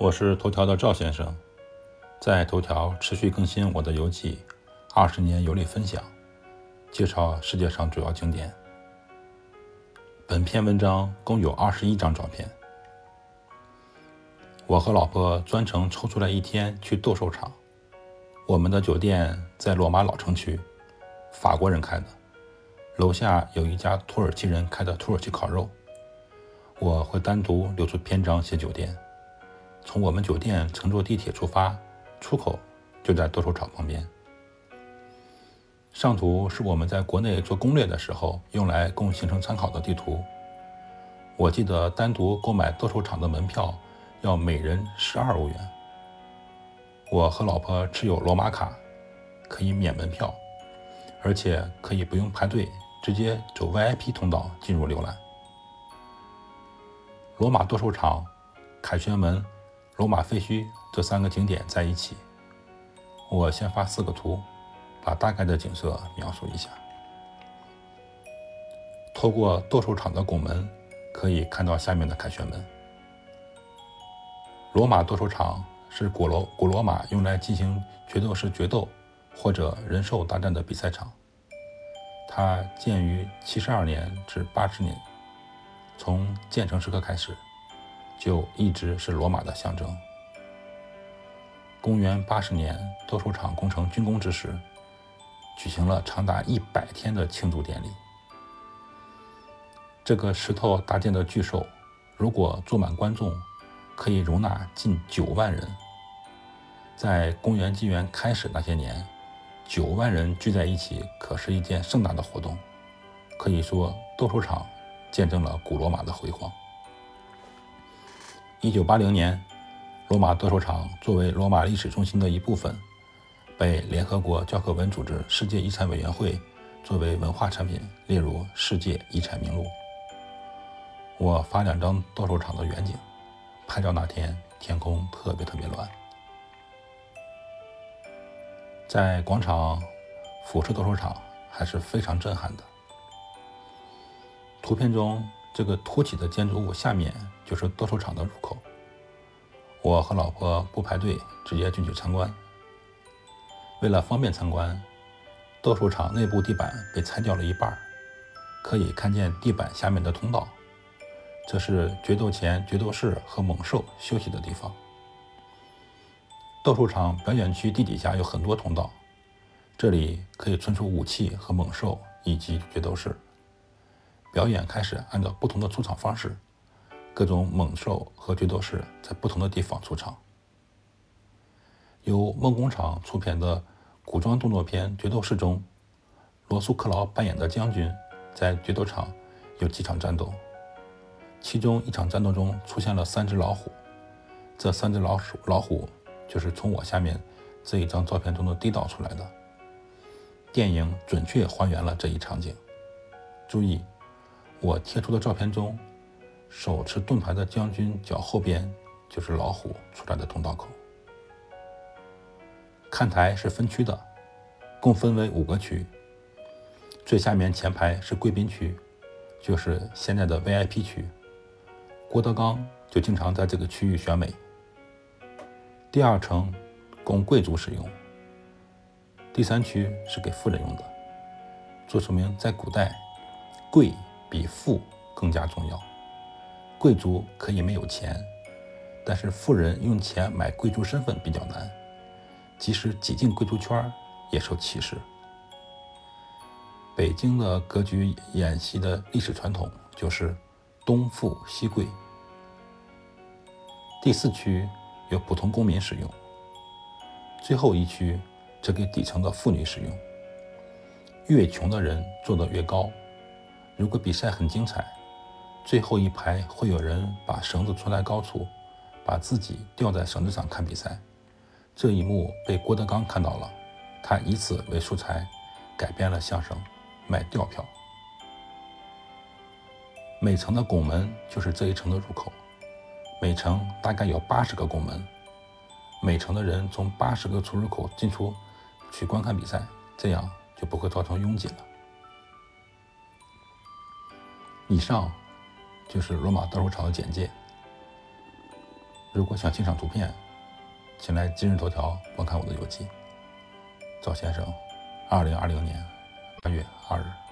我是头条的赵先生，在头条持续更新我的游记，二十年游历分享，介绍世界上主要景点。本篇文章共有二十一张照片。我和老婆专程抽出来一天去斗兽场。我们的酒店在罗马老城区，法国人开的，楼下有一家土耳其人开的土耳其烤肉。我会单独留出篇章写酒店。从我们酒店乘坐地铁出发，出口就在斗兽场旁边。上图是我们在国内做攻略的时候用来供行程参考的地图。我记得单独购买斗兽场的门票要每人十二欧元。我和老婆持有罗马卡，可以免门票，而且可以不用排队，直接走 VIP 通道进入浏览。罗马斗兽场、凯旋门。罗马废墟这三个景点在一起，我先发四个图，把大概的景色描述一下。透过斗兽场的拱门，可以看到下面的凯旋门。罗马斗兽场是古罗古罗马用来进行决斗士决斗或者人兽大战的比赛场。它建于七十二年至八十年，从建成时刻开始。就一直是罗马的象征。公元八十年，斗兽场工程竣工之时，举行了长达一百天的庆祝典礼。这个石头搭建的巨兽，如果坐满观众，可以容纳近九万人。在公元纪元开始那些年，九万人聚在一起，可是一件盛大的活动。可以说，斗兽场见证了古罗马的辉煌。一九八零年，罗马斗兽场作为罗马历史中心的一部分，被联合国教科文组织世界遗产委员会作为文化产品列入世界遗产名录。我发两张斗兽场的远景，拍照那天天空特别特别乱，在广场俯视斗兽场还是非常震撼的。图片中。这个凸起的建筑物下面就是斗兽场的入口。我和老婆不排队，直接进去参观。为了方便参观，斗兽场内部地板被拆掉了一半，可以看见地板下面的通道。这是决斗前决斗士和猛兽休息的地方。斗兽场表演区地底下有很多通道，这里可以存储武器和猛兽以及决斗士。表演开始，按照不同的出场方式，各种猛兽和决斗士在不同的地方出场。由梦工厂出品的古装动作片《决斗士》中，罗素·克劳扮演的将军在决斗场有几场战斗，其中一场战斗中出现了三只老虎，这三只老鼠老虎就是从我下面这一张照片中的地道出来的。电影准确还原了这一场景，注意。我贴出的照片中，手持盾牌的将军脚后边就是老虎出来的通道口。看台是分区的，共分为五个区。最下面前排是贵宾区，就是现在的 VIP 区。郭德纲就经常在这个区域选美。第二层供贵族使用，第三区是给富人用的。做说明，在古代，贵。比富更加重要。贵族可以没有钱，但是富人用钱买贵族身份比较难，即使挤进贵族圈也受歧视。北京的格局演习的历史传统就是东富西贵。第四区由普通公民使用，最后一区则给底层的妇女使用。越穷的人坐得越高。如果比赛很精彩，最后一排会有人把绳子穿在高处，把自己吊在绳子上看比赛。这一幕被郭德纲看到了，他以此为素材改编了相声《卖吊票》。每层的拱门就是这一层的入口，每层大概有八十个拱门，每层的人从八十个出入口进出去观看比赛，这样就不会造成拥挤了。以上就是罗马斗兽场的简介。如果想欣赏图片，请来今日头条观看我的游记。赵先生，二零二零年八月二日。